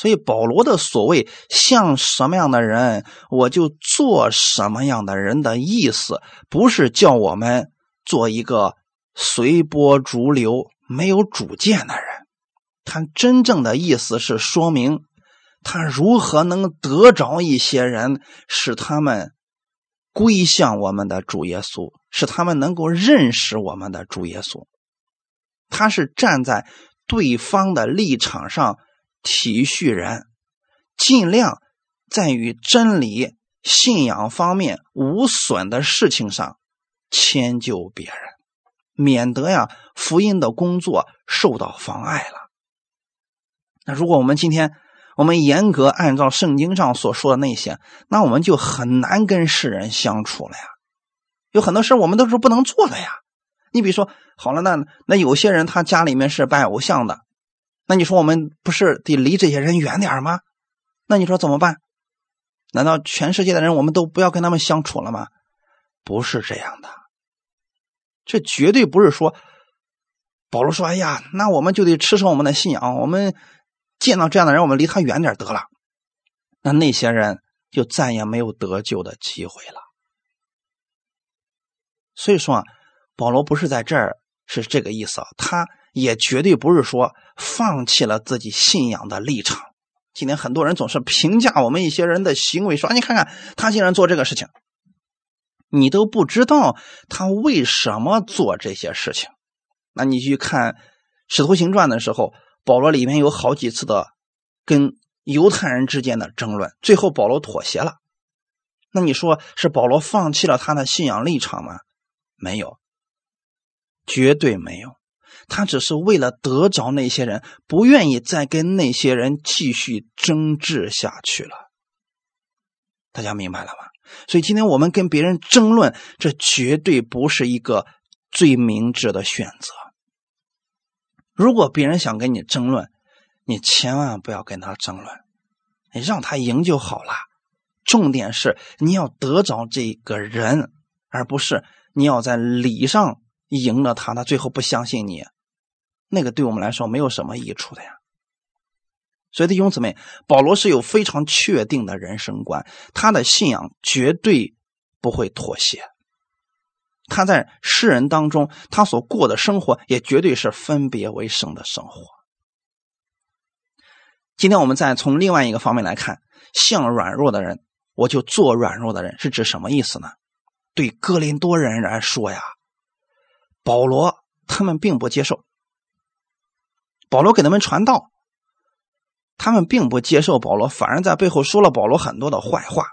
所以保罗的所谓像什么样的人，我就做什么样的人的意思，不是叫我们做一个随波逐流、没有主见的人。他真正的意思是说明他如何能得着一些人，使他们归向我们的主耶稣，使他们能够认识我们的主耶稣。他是站在对方的立场上。体恤人，尽量在与真理、信仰方面无损的事情上迁就别人，免得呀福音的工作受到妨碍了。那如果我们今天我们严格按照圣经上所说的那些，那我们就很难跟世人相处了呀。有很多事我们都是不能做的呀。你比如说，好了，那那有些人他家里面是拜偶像的。那你说我们不是得离这些人远点吗？那你说怎么办？难道全世界的人我们都不要跟他们相处了吗？不是这样的，这绝对不是说保罗说：“哎呀，那我们就得吃上我们的信仰，我们见到这样的人，我们离他远点得了。”那那些人就再也没有得救的机会了。所以说啊，保罗不是在这儿是这个意思啊，他。也绝对不是说放弃了自己信仰的立场。今天很多人总是评价我们一些人的行为，说：“你看看他竟然做这个事情，你都不知道他为什么做这些事情。”那你去看《使徒行传》的时候，保罗里面有好几次的跟犹太人之间的争论，最后保罗妥协了。那你说是保罗放弃了他的信仰立场吗？没有，绝对没有。他只是为了得着那些人，不愿意再跟那些人继续争执下去了。大家明白了吗？所以今天我们跟别人争论，这绝对不是一个最明智的选择。如果别人想跟你争论，你千万不要跟他争论，你让他赢就好了。重点是你要得着这个人，而不是你要在理上赢了他，他最后不相信你。那个对我们来说没有什么益处的呀。所以弟兄姊妹，保罗是有非常确定的人生观，他的信仰绝对不会妥协。他在世人当中，他所过的生活也绝对是分别为圣的生活。今天我们再从另外一个方面来看，像软弱的人，我就做软弱的人，是指什么意思呢？对哥林多人来说呀，保罗他们并不接受。保罗给他们传道，他们并不接受保罗，反而在背后说了保罗很多的坏话。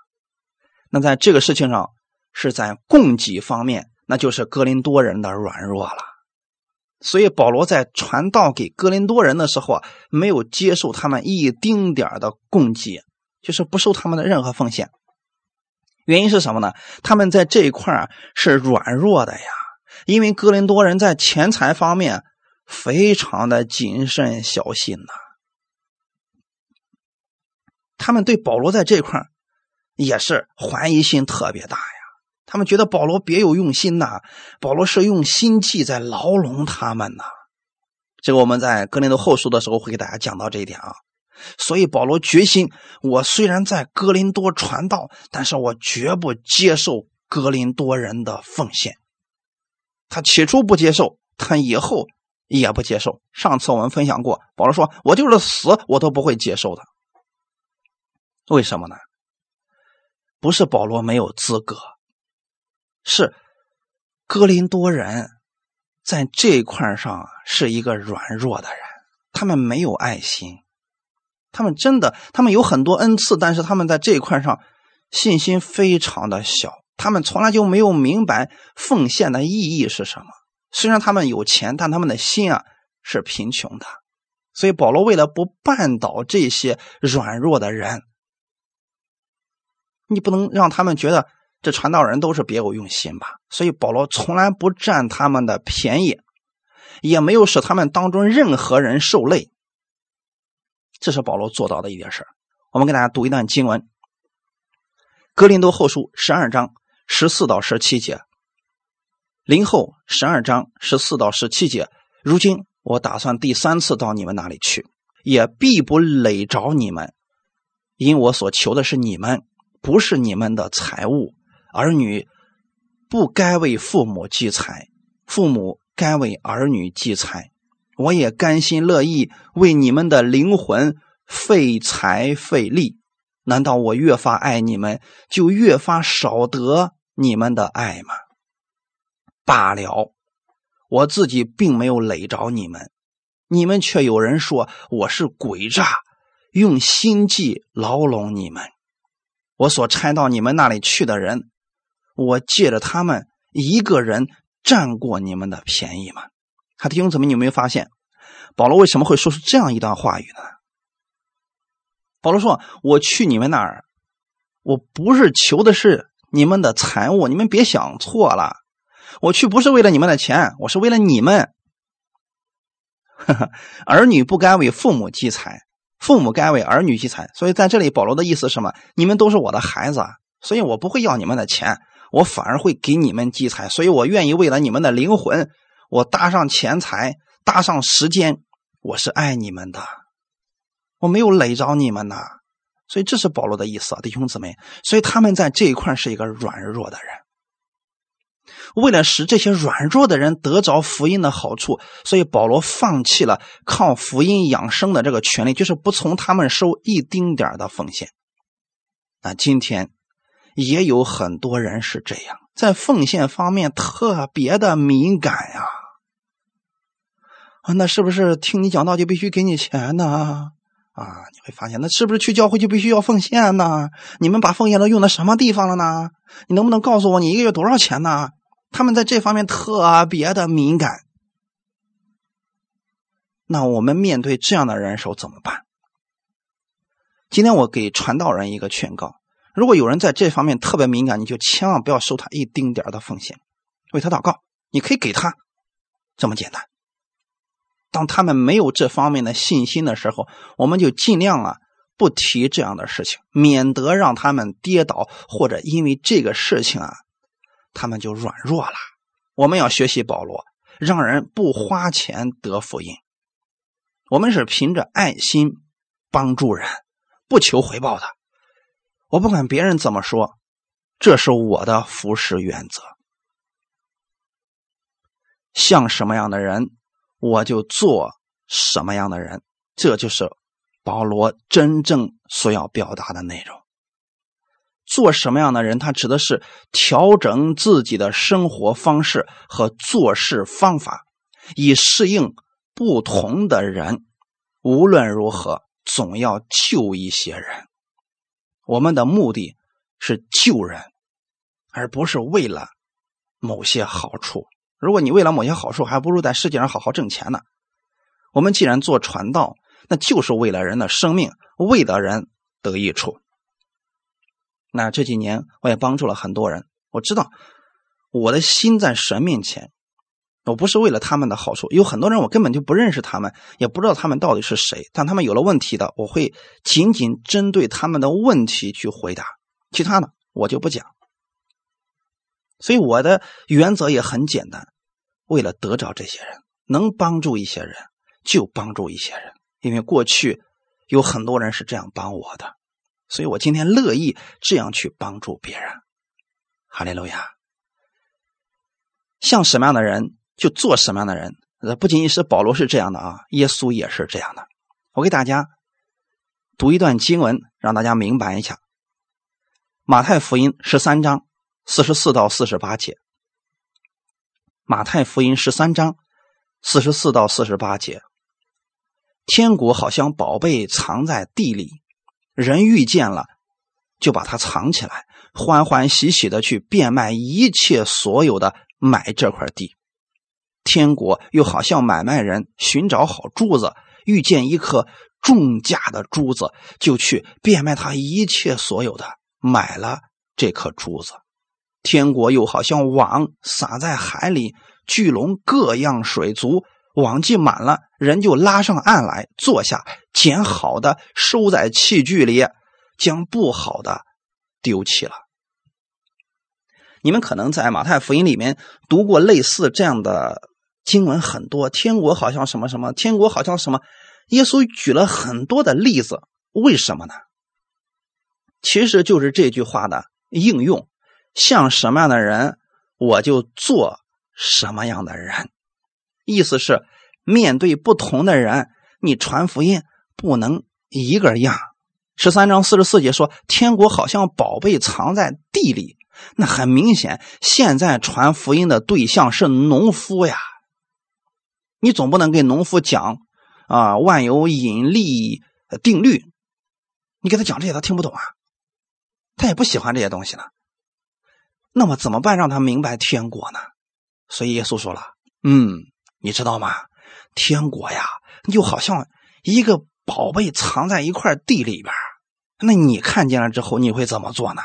那在这个事情上，是在供给方面，那就是哥林多人的软弱了。所以保罗在传道给哥林多人的时候啊，没有接受他们一丁点的供给，就是不受他们的任何奉献。原因是什么呢？他们在这一块啊是软弱的呀，因为哥林多人在钱财方面非常的谨慎小心呐。他们对保罗在这块也是怀疑心特别大呀。他们觉得保罗别有用心呐，保罗是用心计在牢笼他们呐。这个我们在哥林多后书的时候会给大家讲到这一点啊。所以保罗决心，我虽然在哥林多传道，但是我绝不接受哥林多人的奉献。他起初不接受，他以后也不接受。上次我们分享过，保罗说：“我就是死，我都不会接受的。”为什么呢？不是保罗没有资格，是哥林多人在这一块上是一个软弱的人，他们没有爱心，他们真的，他们有很多恩赐，但是他们在这一块上信心非常的小，他们从来就没有明白奉献的意义是什么。虽然他们有钱，但他们的心啊是贫穷的，所以保罗为了不绊倒这些软弱的人。你不能让他们觉得这传道人都是别有用心吧？所以保罗从来不占他们的便宜，也没有使他们当中任何人受累。这是保罗做到的一件事我们给大家读一段经文：《格林多后书》十二章十四到十七节，林后十二章十四到十七节。如今我打算第三次到你们那里去，也必不累着你们，因我所求的是你们。不是你们的财物，儿女不该为父母积财，父母该为儿女积财。我也甘心乐意为你们的灵魂费财费力。难道我越发爱你们，就越发少得你们的爱吗？罢了，我自己并没有累着你们，你们却有人说我是诡诈，用心计牢笼你们。我所差到你们那里去的人，我借着他们一个人占过你们的便宜吗？他弟兄姊妹，你有没有发现，保罗为什么会说出这样一段话语呢？保罗说：“我去你们那儿，我不是求的是你们的财物，你们别想错了。我去不是为了你们的钱，我是为了你们。儿女不该为父母积财。”父母该为儿女积财，所以在这里保罗的意思是什么？你们都是我的孩子，所以我不会要你们的钱，我反而会给你们积财，所以我愿意为了你们的灵魂，我搭上钱财，搭上时间，我是爱你们的，我没有累着你们呐，所以这是保罗的意思，弟兄姊妹，所以他们在这一块是一个软弱的人。为了使这些软弱的人得着福音的好处，所以保罗放弃了靠福音养生的这个权利，就是不从他们收一丁点的奉献。那今天也有很多人是这样，在奉献方面特别的敏感呀。啊，那是不是听你讲道就必须给你钱呢？啊，你会发现，那是不是去教会就必须要奉献呢？你们把奉献都用在什么地方了呢？你能不能告诉我，你一个月多少钱呢？他们在这方面特别的敏感。那我们面对这样的人手怎么办？今天我给传道人一个劝告：如果有人在这方面特别敏感，你就千万不要收他一丁点的奉献，为他祷告。你可以给他，这么简单。当他们没有这方面的信心的时候，我们就尽量啊不提这样的事情，免得让他们跌倒，或者因为这个事情啊。他们就软弱了。我们要学习保罗，让人不花钱得福音。我们是凭着爱心帮助人，不求回报的。我不管别人怎么说，这是我的服侍原则。像什么样的人，我就做什么样的人。这就是保罗真正所要表达的内容。做什么样的人？他指的是调整自己的生活方式和做事方法，以适应不同的人。无论如何，总要救一些人。我们的目的是救人，而不是为了某些好处。如果你为了某些好处，还不如在世界上好好挣钱呢。我们既然做传道，那就是为了人的生命，为了人得益处。那这几年我也帮助了很多人，我知道我的心在神面前，我不是为了他们的好处。有很多人我根本就不认识他们，也不知道他们到底是谁。但他们有了问题的，我会仅仅针对他们的问题去回答，其他的我就不讲。所以我的原则也很简单，为了得着这些人，能帮助一些人就帮助一些人，因为过去有很多人是这样帮我的，所以我今天乐意这样去帮助别人。哈利路亚！像什么样的人就做什么样的人，呃，不仅仅是保罗是这样的啊，耶稣也是这样的。我给大家读一段经文，让大家明白一下，《马太福音》十三章。四十四到四十八节，《马太福音》十三章四十四到四十八节，天国好像宝贝藏在地里，人遇见了就把它藏起来，欢欢喜喜的去变卖一切所有的买这块地。天国又好像买卖人寻找好珠子，遇见一颗重价的珠子，就去变卖他一切所有的，买了这颗珠子。天国又好像网撒在海里，聚拢各样水族，网系满了，人就拉上岸来坐下，捡好的收在器具里，将不好的丢弃了。你们可能在马太福音里面读过类似这样的经文很多。天国好像什么什么，天国好像什么，耶稣举了很多的例子，为什么呢？其实就是这句话的应用。像什么样的人，我就做什么样的人。意思是，面对不同的人，你传福音不能一个样。十三章四十四节说：“天国好像宝贝藏在地里。”那很明显，现在传福音的对象是农夫呀。你总不能给农夫讲啊万有引力定律，你给他讲这些，他听不懂啊，他也不喜欢这些东西呢。那么怎么办让他明白天国呢？所以耶稣说了：“嗯，你知道吗？天国呀，就好像一个宝贝藏在一块地里边。那你看见了之后，你会怎么做呢？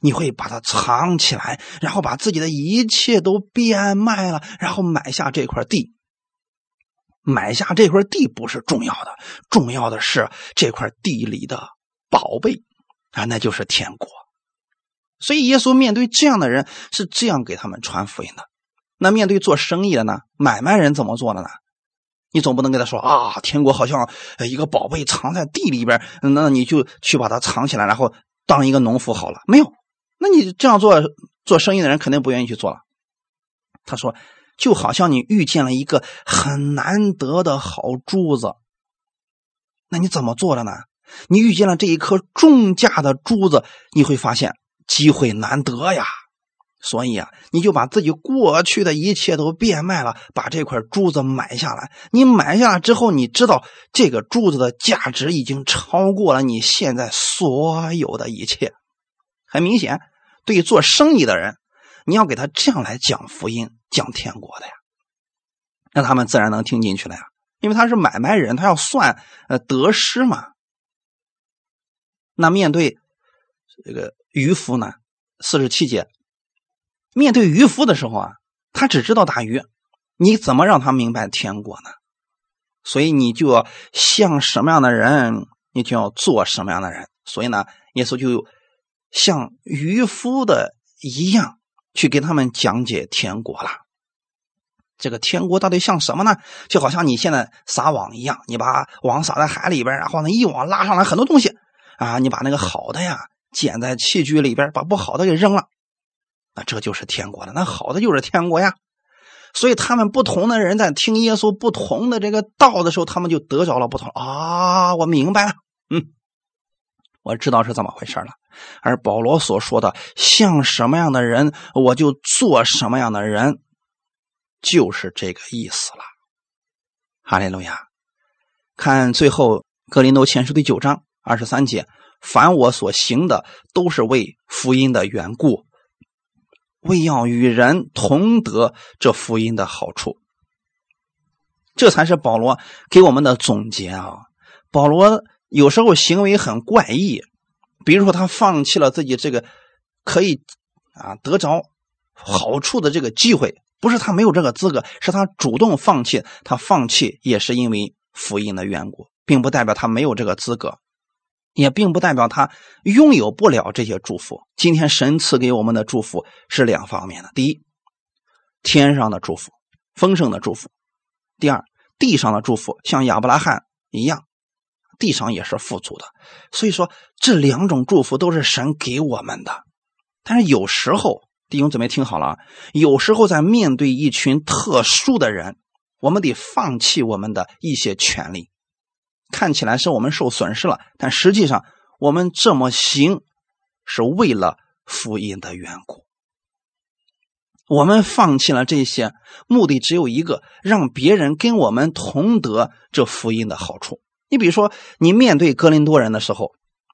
你会把它藏起来，然后把自己的一切都变卖了，然后买下这块地。买下这块地不是重要的，重要的是这块地里的宝贝啊，那就是天国。”所以，耶稣面对这样的人是这样给他们传福音的。那面对做生意的呢？买卖人怎么做的呢？你总不能跟他说啊，天国好像一个宝贝藏在地里边，那你就去把它藏起来，然后当一个农夫好了。没有，那你这样做做生意的人肯定不愿意去做了。他说，就好像你遇见了一个很难得的好珠子，那你怎么做的呢？你遇见了这一颗重价的珠子，你会发现。机会难得呀，所以啊，你就把自己过去的一切都变卖了，把这块珠子买下来。你买下来之后，你知道这个珠子的价值已经超过了你现在所有的一切。很明显，对于做生意的人，你要给他这样来讲福音、讲天国的呀，那他们自然能听进去了呀，因为他是买卖人，他要算呃得失嘛。那面对这个。渔夫呢？四十七节，面对渔夫的时候啊，他只知道打鱼，你怎么让他明白天国呢？所以你就要像什么样的人，你就要做什么样的人。所以呢，耶稣就像渔夫的一样，去给他们讲解天国了。这个天国到底像什么呢？就好像你现在撒网一样，你把网撒在海里边，然后呢一网拉上来很多东西啊，你把那个好的呀。捡在器具里边，把不好的给扔了，那这就是天国了。那好的就是天国呀。所以他们不同的人在听耶稣不同的这个道的时候，他们就得着了不同啊。我明白了，嗯，我知道是怎么回事了。而保罗所说的像什么样的人，我就做什么样的人，就是这个意思了。哈利路亚！看最后格林多前书第九章二十三节。凡我所行的，都是为福音的缘故。为要与人同得这福音的好处。这才是保罗给我们的总结啊！保罗有时候行为很怪异，比如说他放弃了自己这个可以啊得着好处的这个机会，不是他没有这个资格，是他主动放弃。他放弃也是因为福音的缘故，并不代表他没有这个资格，也并不代表他拥有不了这些祝福。今天神赐给我们的祝福是两方面的：第一，天上的祝福，丰盛的祝福。第二，地上的祝福像亚伯拉罕一样，地上也是富足的。所以说，这两种祝福都是神给我们的。但是有时候，弟兄姊妹听好了啊，有时候在面对一群特殊的人，我们得放弃我们的一些权利。看起来是我们受损失了，但实际上我们这么行是为了福音的缘故。我们放弃了这些，目的只有一个，让别人跟我们同得这福音的好处。你比如说，你面对格林多人的时候，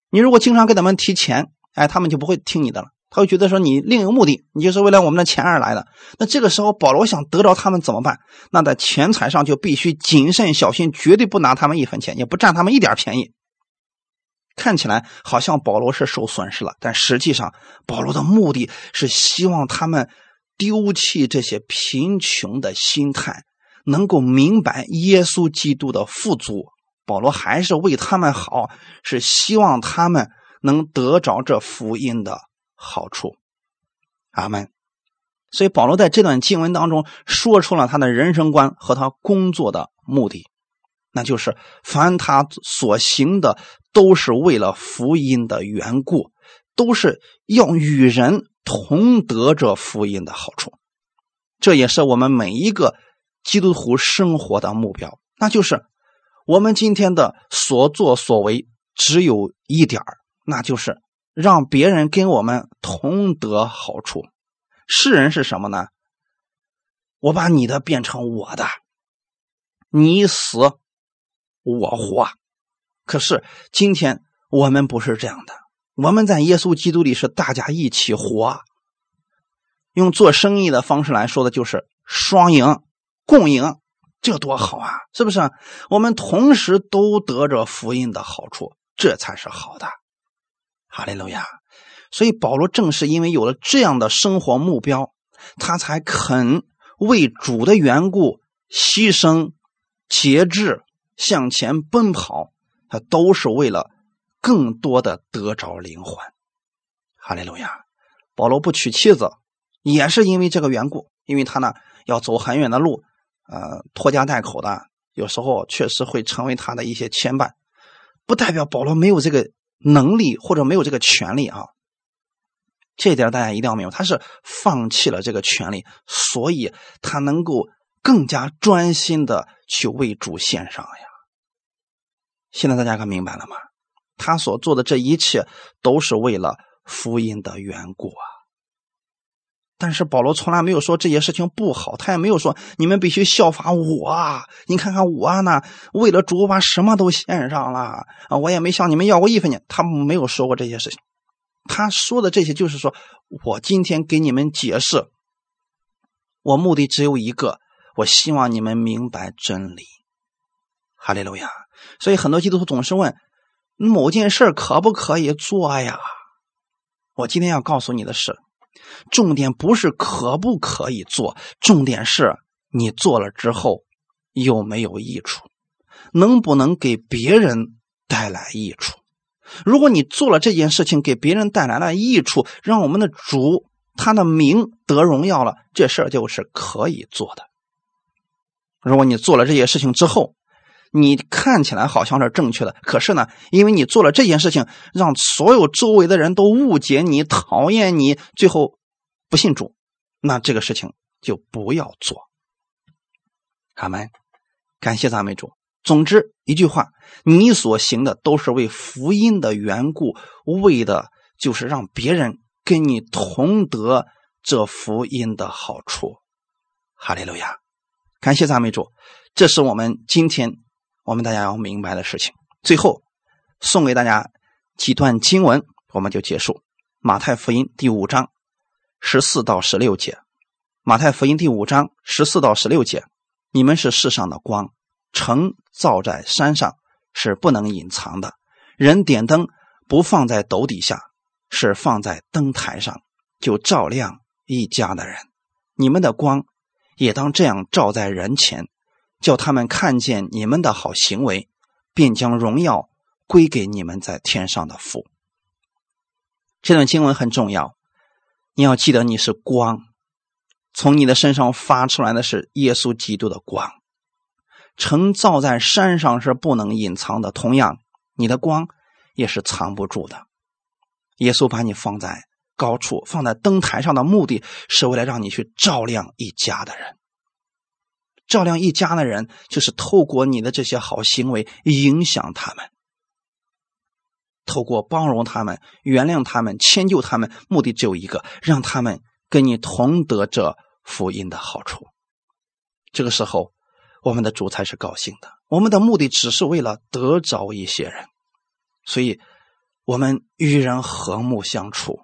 你如果经常给他们提钱，哎，他们就不会听你的了，他会觉得说你另有目的，你就是为了我们的钱而来的。那这个时候，保罗想得着他们怎么办？那在钱财上就必须谨慎小心，绝对不拿他们一分钱，也不占他们一点便宜。看起来好像保罗是受损失了，但实际上，保罗的目的是希望他们。丢弃这些贫穷的心态，能够明白耶稣基督的富足。保罗还是为他们好，是希望他们能得着这福音的好处。阿门。所以保罗在这段经文当中说出了他的人生观和他工作的目的，那就是凡他所行的都是为了福音的缘故，都是要与人。同得这福音的好处，这也是我们每一个基督徒生活的目标。那就是我们今天的所作所为只有一点那就是让别人跟我们同得好处。世人是什么呢？我把你的变成我的，你死我活。可是今天我们不是这样的。我们在耶稣基督里是大家一起活，用做生意的方式来说的就是双赢、共赢，这多好啊！是不是？我们同时都得着福音的好处，这才是好的。哈利路亚！所以保罗正是因为有了这样的生活目标，他才肯为主的缘故牺牲、节制、向前奔跑，他都是为了。更多的得着灵魂，哈利路亚！保罗不娶妻子，也是因为这个缘故，因为他呢要走很远的路，呃，拖家带口的，有时候确实会成为他的一些牵绊。不代表保罗没有这个能力或者没有这个权利啊，这点大家一定要明白，他是放弃了这个权利，所以他能够更加专心的去为主献上呀。现在大家可明白了吗？他所做的这一切都是为了福音的缘故啊！但是保罗从来没有说这些事情不好，他也没有说你们必须效法我啊！你看看我呢，为了主把什么都献上了啊！我也没向你们要过一分钱，他没有说过这些事情。他说的这些就是说我今天给你们解释，我目的只有一个，我希望你们明白真理。哈利路亚！所以很多基督徒总是问。某件事可不可以做呀？我今天要告诉你的是，重点不是可不可以做，重点是你做了之后有没有益处，能不能给别人带来益处。如果你做了这件事情给别人带来了益处，让我们的主他的名得荣耀了，这事儿就是可以做的。如果你做了这些事情之后，你看起来好像是正确的，可是呢，因为你做了这件事情，让所有周围的人都误解你、讨厌你，最后不信主，那这个事情就不要做。阿门，感谢赞美主。总之一句话，你所行的都是为福音的缘故，为的就是让别人跟你同得这福音的好处。哈利路亚，感谢赞美主。这是我们今天。我们大家要明白的事情，最后送给大家几段经文，我们就结束。马太福音第五章十四到十六节，马太福音第五章十四到十六节，你们是世上的光，城造在山上是不能隐藏的。人点灯不放在斗底下，是放在灯台上，就照亮一家的人。你们的光也当这样照在人前，叫他们看见你们的好行为，便将荣耀归给你们在天上的父。这段经文很重要，你要记得你是光，从你的身上发出来的是耶稣基督的光。城造在山上是不能隐藏的，同样，你的光也是藏不住的。耶稣把你放在高处，放在灯台上的目的是为了让你去照亮一家的人。照亮一家的人，就是透过你的这些好行为影响他们。透过包容他们、原谅他们、迁就他们，目的只有一个：让他们跟你同得这福音的好处。这个时候，我们的主才是高兴的。我们的目的只是为了得着一些人，所以，我们与人和睦相处，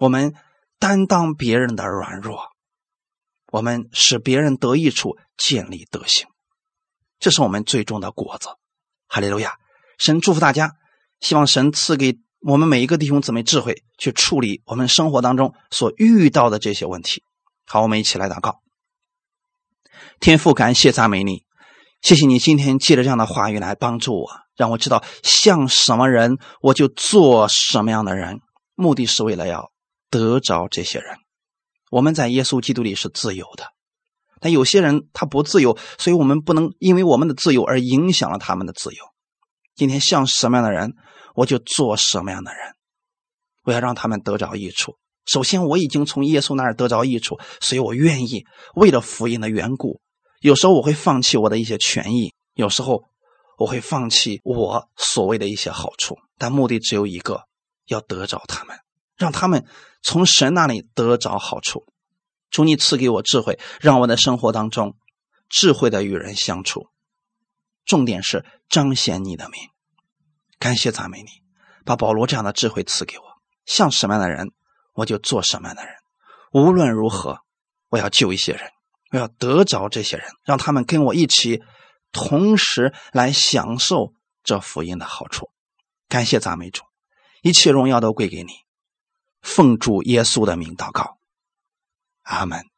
我们担当别人的软弱，我们使别人得益处，建立德行，这是我们最终的果子。哈利路亚！神祝福大家。希望神赐给我们每一个弟兄姊妹智慧，去处理我们生活当中所遇到的这些问题。好，我们一起来祷告。天父，感谢赞美你，谢谢你今天借着这样的话语来帮助我，让我知道像什么人我就做什么样的人，目的是为了要得着这些人。我们在耶稣基督里是自由的，但有些人他不自由，所以我们不能因为我们的自由而影响了他们的自由。今天像什么样的人，我就做什么样的人。我要让他们得着益处。首先，我已经从耶稣那儿得着益处，所以我愿意为了福音的缘故，有时候我会放弃我的一些权益，有时候我会放弃我所谓的一些好处，但目的只有一个：要得着他们，让他们从神那里得着好处。求你赐给我智慧，让我的生活当中智慧的与人相处。重点是彰显你的名，感谢赞美你，把保罗这样的智慧赐给我，像什么样的人，我就做什么样的人。无论如何，我要救一些人，我要得着这些人，让他们跟我一起，同时来享受这福音的好处。感谢赞美主，一切荣耀都归给你。奉主耶稣的名祷告，阿门。